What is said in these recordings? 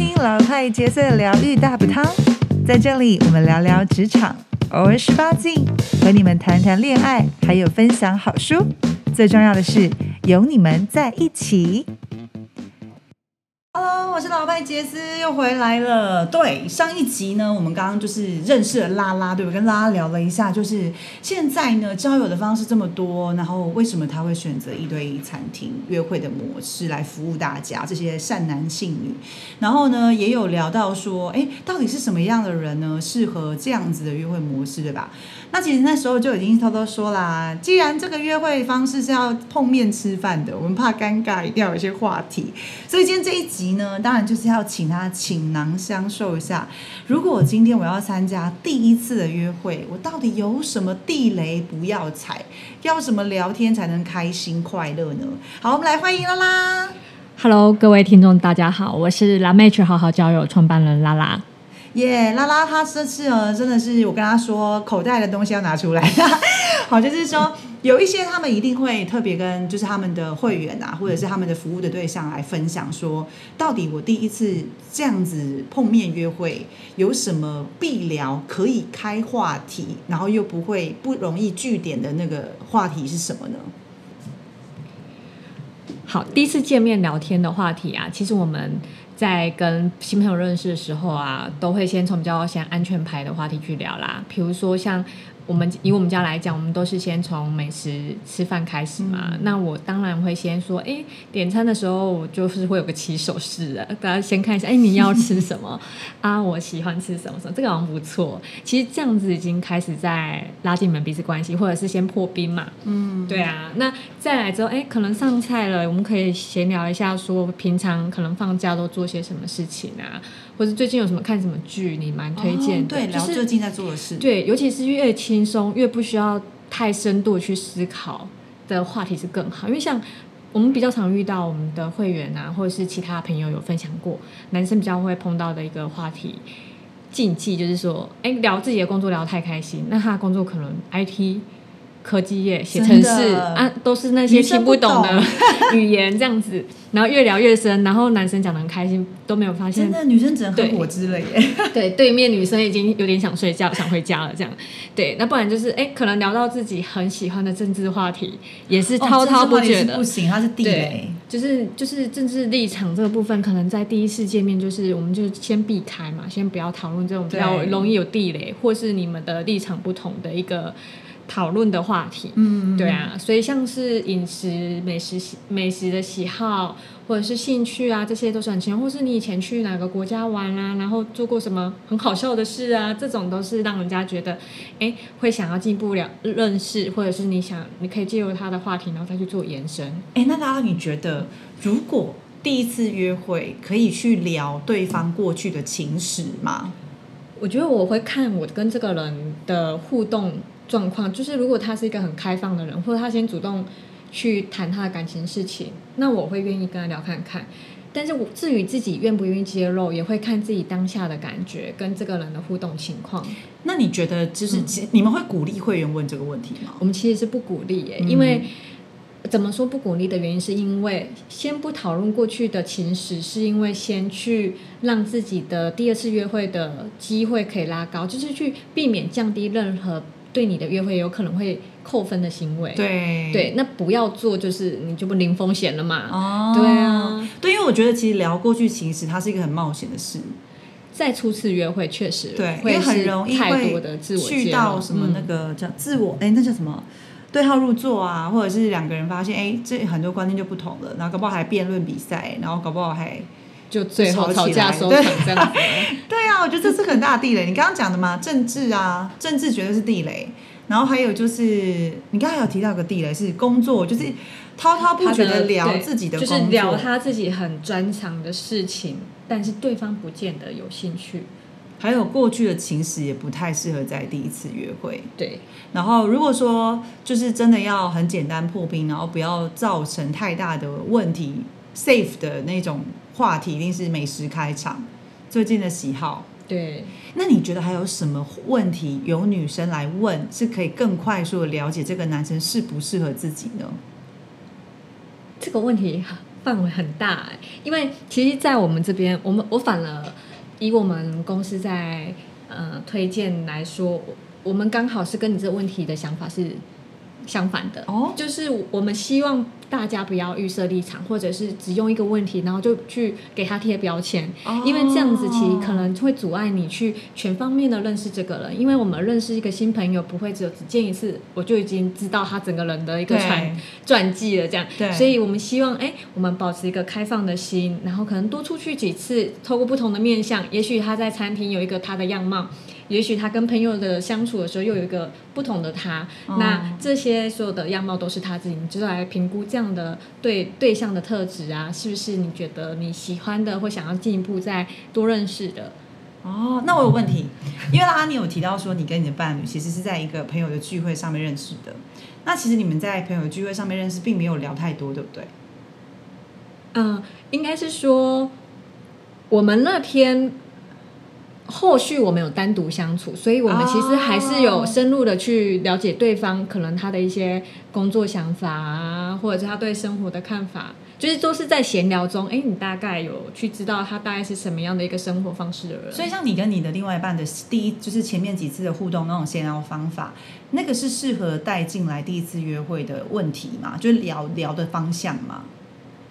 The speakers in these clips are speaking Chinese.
听老派角色疗愈大补汤，在这里我们聊聊职场，偶尔十八禁，和你们谈谈恋爱，还有分享好书。最重要的是有你们在一起。Hello，我是老派杰斯，又回来了。对，上一集呢，我们刚刚就是认识了拉拉，对不？跟拉拉聊了一下，就是现在呢，交友的方式这么多，然后为什么他会选择一对一餐厅约会的模式来服务大家这些善男信女？然后呢，也有聊到说，哎，到底是什么样的人呢，适合这样子的约会模式，对吧？那其实那时候就已经偷偷说啦，既然这个约会方式是要碰面吃饭的，我们怕尴尬，一定要有一些话题。所以今天这一集呢，当然就是要请他倾囊相授一下。如果我今天我要参加第一次的约会，我到底有什么地雷不要踩？要什么聊天才能开心快乐呢？好，我们来欢迎拉拉。Hello，各位听众，大家好，我是拉妹好好交友创办人拉拉。耶拉拉他这次呢，真的是我跟他说，口袋的东西要拿出来。好，就是说有一些他们一定会特别跟就是他们的会员啊，或者是他们的服务的对象来分享说，到底我第一次这样子碰面约会有什么必聊可以开话题，然后又不会不容易据点的那个话题是什么呢？好，第一次见面聊天的话题啊，其实我们在跟新朋友认识的时候啊，都会先从比较先安全牌的话题去聊啦。比如说像我们以我们家来讲，我们都是先从美食吃饭开始嘛。那我当然会先说，哎，点餐的时候我就是会有个起手式的，大家先看一下，哎，你要吃什么 啊？我喜欢吃什么什么，这个好像不错。其实这样子已经开始在拉近你们彼此关系，或者是先破冰嘛。嗯，对啊，那再来之后，哎，可能上菜了，我们可以闲聊一下，说平常可能放假都做些什么事情啊，或者最近有什么看什么剧，你蛮推荐的。聊最近在做的事。对，尤其是越轻松、越不需要太深度去思考的话题是更好，因为像。我们比较常遇到我们的会员啊，或者是其他朋友有分享过，男生比较会碰到的一个话题禁忌，就是说，哎，聊自己的工作聊得太开心，那他的工作可能 IT 科技业写程真式啊，都是那些听不懂的 语言这样子，然后越聊越深，然后男生讲的很开心，都没有发现真的，女生只能喝果汁了耶。对，对面女生已经有点想睡觉，想回家了，这样。对，那不然就是哎，可能聊到自己很喜欢的政治话题，也是滔滔不绝的。哦不行，它是地雷。，就是就是政治立场这个部分，可能在第一次见面，就是我们就先避开嘛，先不要讨论这种比较容易有地雷，或是你们的立场不同的一个讨论的话题。嗯，对啊，所以像是饮食、美食、美食的喜好，或者是兴趣啊，这些都是很轻松。或是你以前去哪个国家玩啊，然后做过什么很好笑的事啊，这种都是让人家觉得，哎，会想要进一步了认识，或者是你想你可以借由他的话题，然后再去做延伸。哎，那大家你觉得，如果第一次约会可以去聊对方过去的情史吗？我觉得我会看我跟这个人的互动状况，就是如果他是一个很开放的人，或者他先主动去谈他的感情事情，那我会愿意跟他聊看看。但是我至于自己愿不愿意揭露，也会看自己当下的感觉跟这个人的互动情况。那你觉得，就是、其你们会鼓励会员问这个问题吗？我们其实是不鼓励耶，嗯因为怎么说不鼓励的原因，是因为先不讨论过去的情史，是因为先去让自己的第二次约会的机会可以拉高，就是去避免降低任何对你的约会有可能会扣分的行为。对对，那不要做，就是你就不零风险了嘛。哦，对啊，对，因为我觉得其实聊过去情史，它是一个很冒险的事，再初次约会确实对，因会为很容易太多的自我去到什么那嗯个叫自我，哎、那叫什么？对号入座啊，或者是两个人发现，哎，这很多观念就不同了，然后搞不好还辩论比赛，然后搞不好还就最后吵架收场这样子。对啊，我觉得这是很大的地雷。你刚刚讲的嘛，政治啊，政治绝对是地雷。然后还有就是，你刚才有提到一个地雷是工作，就是滔滔不绝他的聊自己的工作，就是聊他自己很专长的事情，但是对方不见得有兴趣。还有过去的情史也不太适合在第一次约会。对，然后如果说就是真的要很简单破冰，然后不要造成太大的问题，safe 的那种话题，一定是美食开场，最近的喜好。对，那你觉得还有什么问题由女生来问，是可以更快速的了解这个男生适不适合自己呢？这个问题范围很大、欸，因为其实，在我们这边，我们我反而以我们公司在呃推荐来说，我我们刚好是跟你这个问题的想法是相反的哦就是我们希望大家不要预设立场，或者是只用一个问题，然后就去给他贴标签，哦因为这样子其实可能会阻碍你去全方面的认识这个人。因为我们认识一个新朋友，不会只有只见一次，我就已经知道他整个人的一个传传记了，这样。对所以我们希望，哎，我们保持一个开放的心，然后可能多出去几次，透过不同的面相，也许他在餐厅有一个他的样貌。也许他跟朋友的相处的时候，又有一个不同的他。哦那这些所有的样貌都是他自己，你就来评估这样的对对象的特质啊，是不是你觉得你喜欢的，或想要进一步再多认识的？哦，那我有问题，因为拉拉你有提到说你跟你的伴侣其实是在一个朋友的聚会上面认识的，那其实你们在朋友聚会上面认识，并没有聊太多，对不对？嗯，应该是说我们那天。后续我们有单独相处，所以我们其实还是有深入的去了解对方，可能他的一些工作想法啊，或者是他对生活的看法，就是都是在闲聊中，哎，你大概有去知道他大概是什么样的一个生活方式的人。所以像你跟你的另外一半的第一，就是前面几次的互动那种闲聊方法，那个是适合带进来第一次约会的问题吗？就是聊聊的方向吗？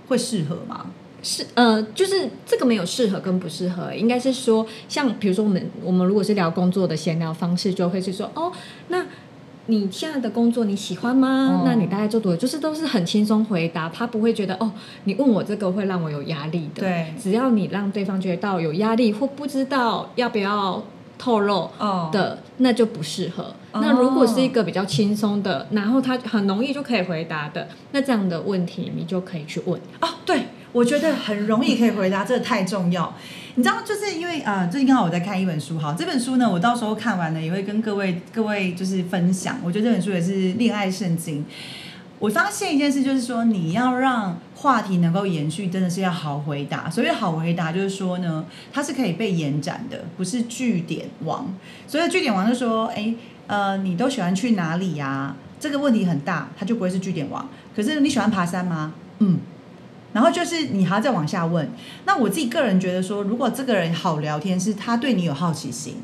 会适合吗？是呃，就是这个没有适合跟不适合，应该是说，像比如说我们我们如果是聊工作的闲聊方式，就会是说，哦，那你现在的工作你喜欢吗？哦那你大概做多久？就是都是很轻松回答，他不会觉得哦，你问我这个会让我有压力的。对只要你让对方觉得到有压力或不知道要不要透露哦的，那就不适合。哦那如果是一个比较轻松的，然后他很容易就可以回答的，那这样的问题你就可以去问。哦，对，我觉得很容易可以回答，这太重要。你知道，就是因为呃，最近刚好我在看一本书，好，这本书呢，我到时候看完了也会跟各位各位就是分享。我觉得这本书也是恋爱圣经。我发现一件事，就是说你要让话题能够延续，真的是要好回答。所谓好回答，就是说呢，它是可以被延展的，不是据点王。所以据点王就说，哎，呃，你都喜欢去哪里呀、这个问题很大，它就不会是据点王。可是你喜欢爬山吗？嗯。然后就是你还要再往下问。那我自己个人觉得说，如果这个人好聊天，是他对你有好奇心，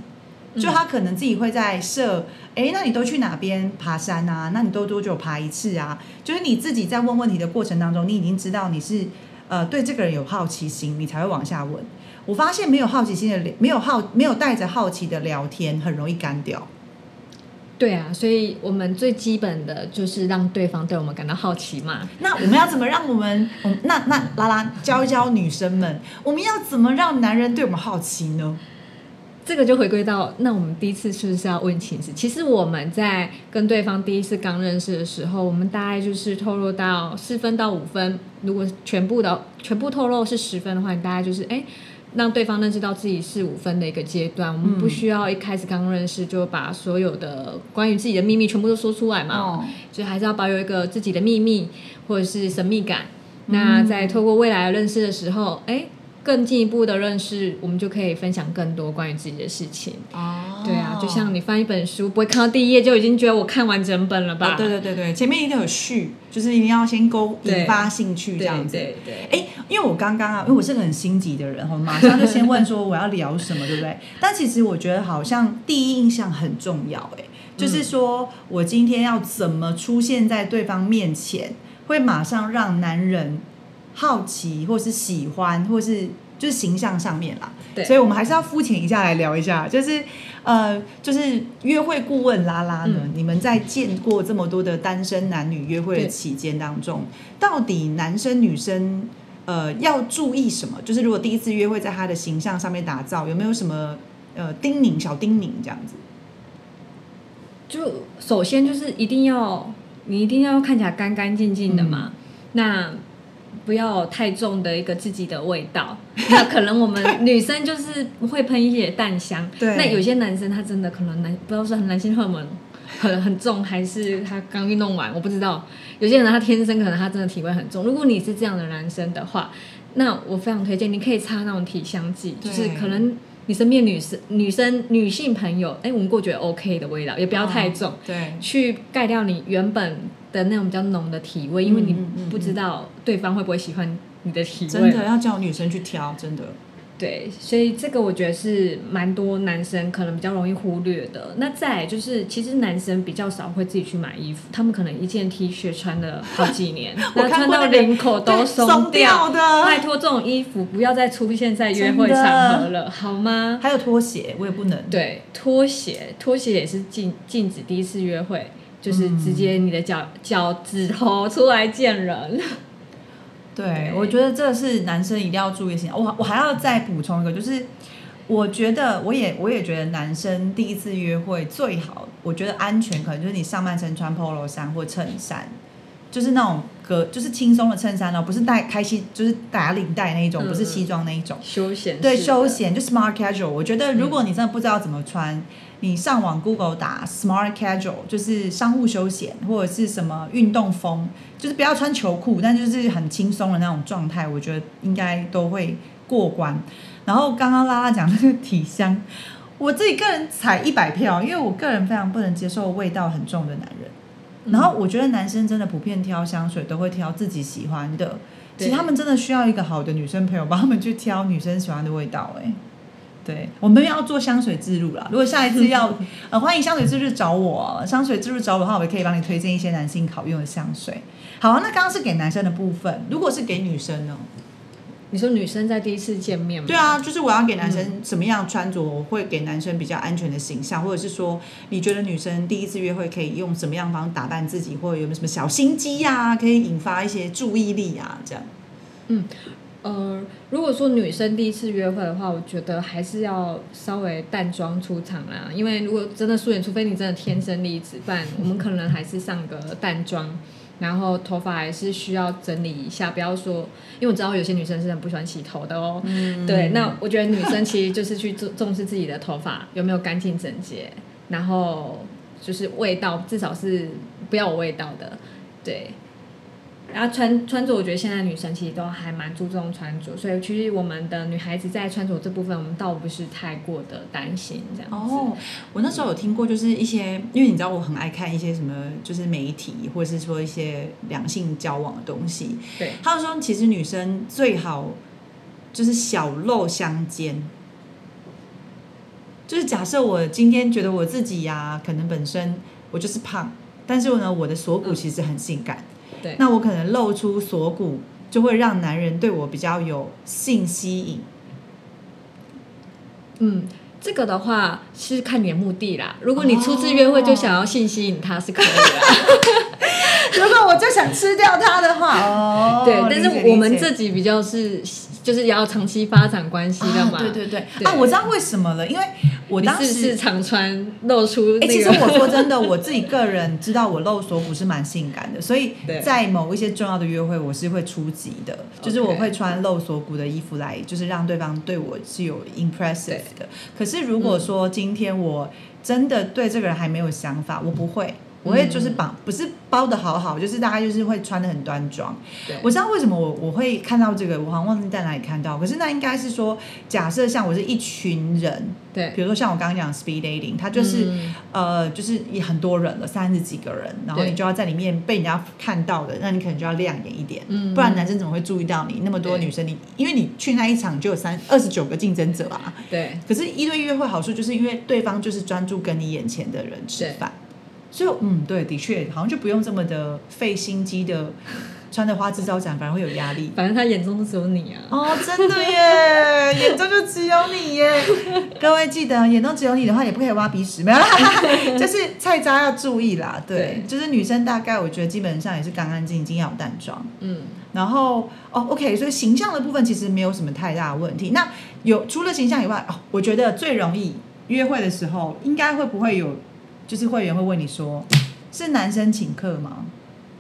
就他可能自己会在设，哎，那你都去哪边爬山啊？那你都多久爬一次啊？就是你自己在问问题的过程当中，你已经知道你是呃对这个人有好奇心，你才会往下问。我发现没有好奇心的，没有好没有带着好奇的聊天，很容易干掉。对啊，所以我们最基本的就是让对方对我们感到好奇嘛。那我们要怎么让我们，那 那拉拉教一教女生们，我们要怎么让男人对我们好奇呢？这个就回归到，那我们第一次是不是要问情史？其实我们在跟对方第一次刚认识的时候，我们大概就是透露到四分到五分。如果全部的全部透露是十分的话，你大概就是哎，让对方认识到自己是五分的一个阶段。我们不需要一开始刚认识就把所有的关于自己的秘密全部都说出来嘛。哦，就还是要保有一个自己的秘密或者是神秘感。那在透过未来认识的时候，哎，更进一步的认识，我们就可以分享更多关于自己的事情。哦对啊，就像你翻一本书，不会看到第一页就已经觉得我看完整本了吧？哦，对对对对，前面一定有序，就是一定要先勾引发兴趣这样子。对对。哎，因为我刚刚啊，因为我是个很心急的人，我马上就先问说我要聊什么，对不对？但其实我觉得好像第一印象很重要，哎，就是说我今天要怎么出现在对方面前，会马上让男人好奇，或是喜欢，或是就是形象上面啦。对所以我们还是要肤浅一下来聊一下，就是呃，就是约会顾问拉拉呢，嗯你们在见过这么多的单身男女约会的期间当中，到底男生女生呃要注意什么？就是如果第一次约会在他的形象上面打造，有没有什么呃叮咛小叮咛这样子？就首先就是一定要你一定要看起来干干净净的嘛，嗯那不要有太重的一个自己的味道。那可能我们女生就是会喷一些淡香，对那有些男生他真的可能男不知道是男性荷尔蒙很很重，还是他刚运动完，我不知道。有些人他天生可能他真的体味很重。如果你是这样的男生的话，那我非常推荐你可以擦那种体香剂，就是可能。你身边女生、女生、女性朋友，哎，闻过觉得 OK 的味道，也不要太重，对，去盖掉你原本的那种比较浓的体味，因为你不知道对方会不会喜欢你的体味真。的要叫女生去挑，真的。对，所以这个我觉得是蛮多男生可能比较容易忽略的。那再就是，其实男生比较少会自己去买衣服，他们可能一件 T 恤穿了好几年，我那穿到领口都对松松掉的拜托，这种衣服不要再出现在约会场合了，好吗？还有拖鞋，我也不能。对，拖鞋，拖鞋也是禁禁止第一次约会，就是直接你的脚脚趾头出来见人。对对，我觉得这是男生一定要注意的事情。我我还要再补充一个，就是我觉得我也我也觉得男生第一次约会最好，我觉得安全可能就是你上半身穿 polo 衫或衬衫，就是那种格就是轻松的衬衫哦，不是带开西就是打领带那一种，嗯不是西装那一种。休闲对，休闲就 smart casual。我觉得如果你真的不知道怎么穿，你上网 Google 打 smart casual，就是商务休闲或者是什么运动风，就是不要穿球裤，但就是很轻松的那种状态，我觉得应该都会过关。然后刚刚拉拉讲那个体香，我自己个人踩一百票，因为我个人非常不能接受味道很重的男人。然后我觉得男生真的普遍挑香水都会挑自己喜欢的，其实他们真的需要一个好的女生朋友帮他们去挑女生喜欢的味道、哎，对，我们要做香水之路啦。如果下一次要 呃欢迎香水之路找我，香水之路找我的话，我也可以帮你推荐一些男性好用的香水。好、啊，那刚刚是给男生的部分，如果是给女生呢？你说女生在第一次见面吗？对啊，就是我要给男生什么样穿着，我会给男生比较安全的形象，或者是说，你觉得女生第一次约会可以用什么样方式打扮自己，或者有没有什么小心机呀、可以引发一些注意力啊，这样。嗯呃，如果说女生第一次约会的话，我觉得还是要稍微淡妆出场啦。因为如果真的素颜，除非你真的天生丽质，不然我们可能还是上个淡妆，然后头发还是需要整理一下，不要说，因为我知道有些女生是很不喜欢洗头的哦。嗯对，那我觉得女生其实就是去重重视自己的头发有没有干净整洁，然后就是味道至少是不要有味道的，对。然后穿穿着，我觉得现在女生其实都还蛮注重穿着，所以其实我们的女孩子在穿着这部分，我们倒不是太过的担心这样子。哦，我那时候有听过，就是一些，因为你知道我很爱看一些什么，就是媒体或者是说一些两性交往的东西。对，他们说，其实女生最好就是小露相间。就是假设我今天觉得我自己呀、可能本身我就是胖，但是呢，我的锁骨其实很性感。对那我可能露出锁骨，就会让男人对我比较有性吸引。嗯，这个的话是看你的目的啦。如果你初次约会就想要性吸引他，是可以的啦。如果我就想吃掉他的话，哦对，但是我们自己比较是就是要长期发展关系的嘛。啊，对对对对啊，我知道为什么了，因为我你当时是是常穿露出哎、那个？其实我 说真的，我自己个人知道我露锁骨是蛮性感的，所以 在某一些重要的约会，我是会出击的，就是我会穿露锁骨的衣服来，就是让对方对我是有 impressive 的。可是如果说今天我真的对这个人还没有想法，我不会。我会就是绑，不是包的好好，就是大概就是会穿的很端庄。对。我知道为什么我我会看到这个，我好像忘记在哪里看到，可是那应该是说，假设像我是一群人，对。比如说像我刚刚讲 speed dating，它就是、嗯。呃，就是也很多人了，三十几个人，然后你就要在里面被人家看到的，那你可能就要亮眼一点，嗯不然男生怎么会注意到你？那么多女生，你因为你去那一场就有三二十九个竞争者啊，对。可是一对一约会好处就是因为对方就是专注跟你眼前的人吃饭，所以嗯，对，的确好像就不用这么的费心机的穿的花枝招展，反而会有压力。反正他眼中都只有你啊。哦，真的耶，眼中就只有你耶！各位记得，眼中只有你的话，也不可以挖鼻屎，没有啦，就是菜渣要注意啦。对，对就是女生大概我觉得基本上也是干干净净，要有淡妆。嗯，然后哦，OK，所以形象的部分其实没有什么太大的问题。那有除了形象以外，哦，我觉得最容易约会的时候，应该会不会有，就是会员会问你说，是男生请客吗？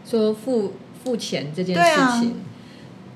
说付付钱这件事情，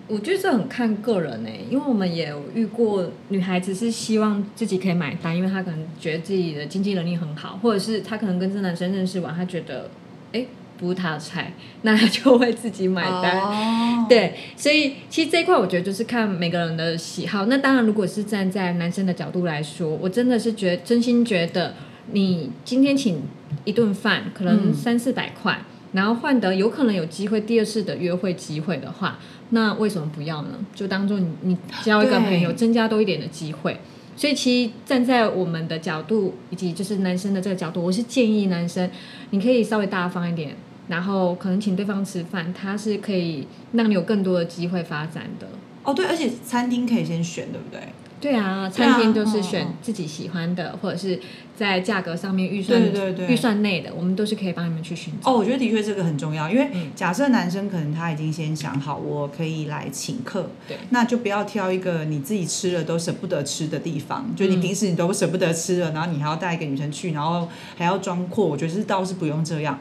我觉得这很看个人呢、因为我们也有遇过女孩子是希望自己可以买单，因为她可能觉得自己的经济能力很好，或者是她可能跟这男生认识完，她觉得哎不是她的菜，那她就会自己买单。哦，对，所以其实这一块我觉得就是看每个人的喜好。那当然，如果是站在男生的角度来说，我真的是觉得真心觉得，你今天请一顿饭，可能嗯三四百块，然后换得有可能有机会第二次的约会机会的话，那为什么不要呢？就当做你你交一个朋友，增加多一点的机会。所以其实站在我们的角度，以及就是男生的这个角度，我是建议男生你可以稍微大方一点，然后可能请对方吃饭，他是可以让你有更多的机会发展的。哦，对，而且餐厅可以先选，对不对？对啊，餐厅都是嗯选嗯。自己喜欢的，或者是在价格上面预算对对对。预算内的，我们都是可以帮你们去选择。哦，我觉得的确这个很重要，因为嗯。假设男生可能他已经先想好，我可以来请客，对。那就不要挑一个你自己吃了都舍不得吃的地方，就你嗯。平时你都舍不得吃了，然后你还要带一个女生去，然后还要装阔，我觉得是倒是不用这样。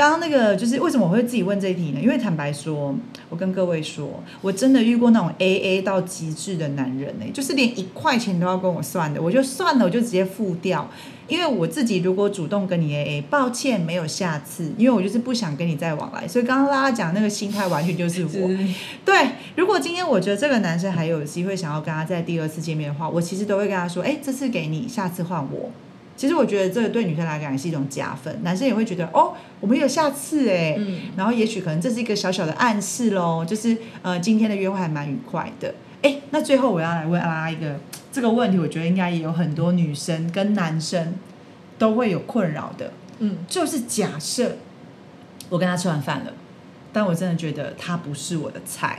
刚刚那个就是为什么我会自己问这一题呢？因为坦白说，我跟各位说，我真的遇过那种 A A 到极致的男人呢、就是连一块钱都要跟我算的，我就算了，我就直接付掉。因为我自己如果主动跟你 A A，抱歉没有下次，因为我就是不想跟你再往来。所以刚刚大家讲那个心态完全就是我。对，如果今天我觉得这个男生还有机会想要跟他在第二次见面的话，我其实都会跟他说，哎，这次给你，下次换我。其实我觉得这个对女生来讲也是一种加分，男生也会觉得哦，我们有下次哎，嗯，然后也许可能这是一个小小的暗示喽，就是呃今天的约会还蛮愉快的。哎，那最后我要来问阿拉一个这个问题，我觉得应该也有很多女生跟男生都会有困扰的，嗯，就是假设我跟他吃完饭了，但我真的觉得他不是我的菜，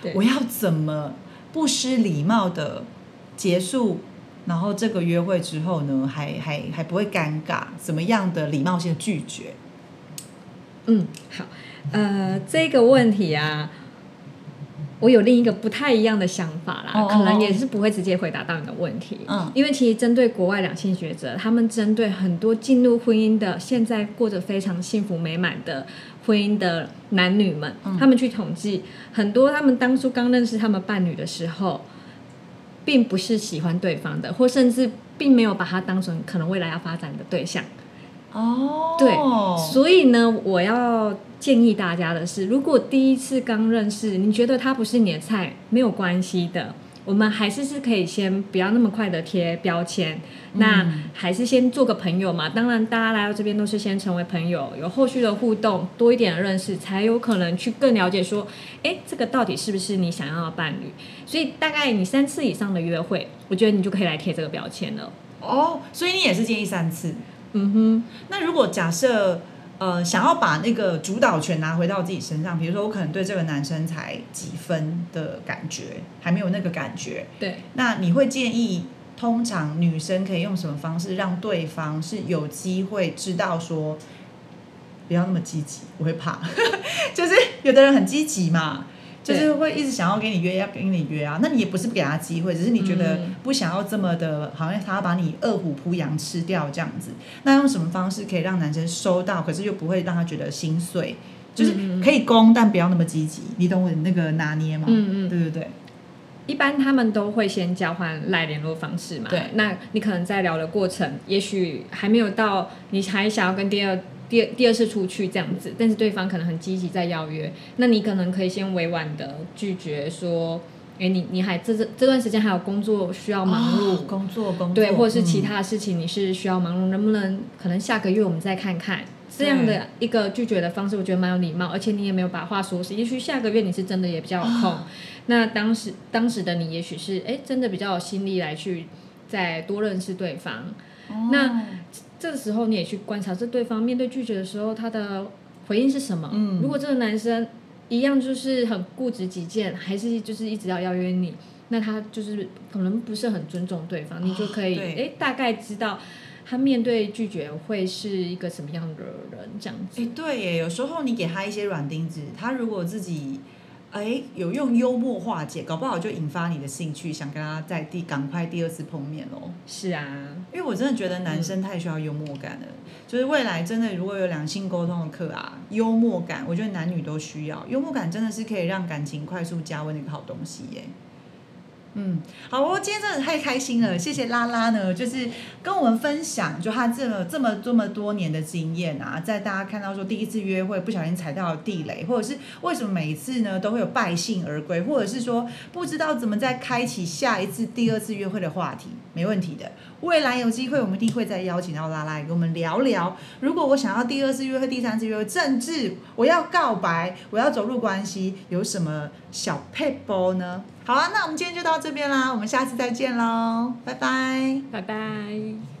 对我要怎么不失礼貌的结束？然后这个约会之后呢，还还还不会尴尬？怎么样的礼貌性的拒绝？嗯，好，呃，这个问题啊，我有另一个不太一样的想法啦，哦哦可能哦也是不会直接回答到你的问题。嗯因为其实针对国外两性学者，他们针对很多进入婚姻的、现在过着非常幸福美满的婚姻的男女们，嗯他们去统计，很多他们当初刚认识他们伴侣的时候，并不是喜欢对方的，或甚至并没有把他当成可能未来要发展的对象。哦对所以呢，我要建议大家的是，如果第一次刚认识，你觉得他不是你的菜，没有关系的，我们还是是可以先不要那么快的贴标签，那还是先做个朋友嘛。当然，大家来到这边都是先成为朋友，有后续的互动，多一点的认识，才有可能去更了解说，哎，这个到底是不是你想要的伴侣？所以大概你三次以上的约会，我觉得你就可以来贴这个标签了。哦，所以你也是建议三次。嗯哼，那如果假设呃想要把那个主导权拿回到自己身上，比如说我可能对这个男生才几分的感觉，还没有那个感觉，对。那你会建议，通常女生可以用什么方式让对方是有机会知道说，不要那么积极，我会怕，就是有的人很积极嘛。就是会一直想要跟你约，要跟你约啊。那你也不是不给他机会，只是你觉得嗯不想要这么的，好像他要把你饿虎扑羊吃掉这样子。那用什么方式可以让男生收到，可是又不会让他觉得心碎？就是可以攻，但不要那么积极。你懂我那个拿捏吗？嗯嗯对对对。一般他们都会先交换赖联络方式嘛。对那你可能在聊的过程，也许还没有到你还想要跟第二、第二第二次出去这样子，但是对方可能很积极在邀约，那你可能可以先委婉的拒绝说，哎，你你还这这这段时间还有工作需要忙碌。哦工作工作，对，或者是其嗯他的事情，你是需要忙碌，能不能可能下个月我们再看看这样的一个拒绝的方式，我觉得蛮有礼貌，而且你也没有把话说死。也许下个月你是真的也比较有空，那当时当时的你也许是哎真的比较有心力来去再多认识对方。哦那这个时候你也去观察这对方面对拒绝的时候他的回应是什么。嗯如果这个男生一样就是很固执己见，还是就是一直要邀约你，那他就是可能不是很尊重对方，你就可以哦对哎大概知道他面对拒绝会是一个什么样的人这样子。哎，对耶，有时候你给他一些软钉子，他如果自己哎有用幽默化解，搞不好就引发你的兴趣，想跟他在第赶快第二次碰面喽。是啊，因为我真的觉得男生太需要幽默感了，就是未来真的如果有两性沟通的课啊，幽默感，我觉得男女都需要。幽默感真的是可以让感情快速加温的一个好东西耶。嗯，好，我今天真的太开心了，谢谢拉拉呢，就是跟我们分享，就他这么这么这么多年的经验啊，在大家看到说第一次约会不小心踩到了地雷，或者是为什么每一次呢都会有败兴而归，或者是说不知道怎么再开启下一次第二次约会的话题，没问题的，未来有机会我们一定会再邀请到拉拉来跟我们聊聊，如果我想要第二次约会、第三次约会，甚至我要告白，我要走入关系，有什么小配包呢？好啊，那我们今天就到这边啦，我们下次再见喽，拜拜。拜拜。